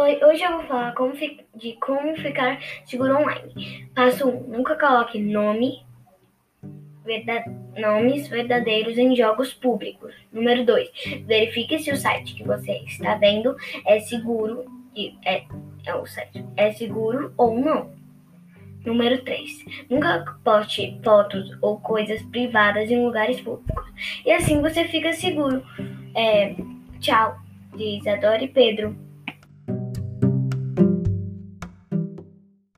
Oi, hoje eu vou falar como de como ficar seguro online. Passo 1. Nunca coloque nome, verdade, nomes verdadeiros em jogos públicos. Número 2. Verifique se o site que você está vendo é seguro, é, é, o site, é seguro ou não. Número 3. Nunca poste fotos ou coisas privadas em lugares públicos. E assim você fica seguro. É, tchau, diz Adore Pedro.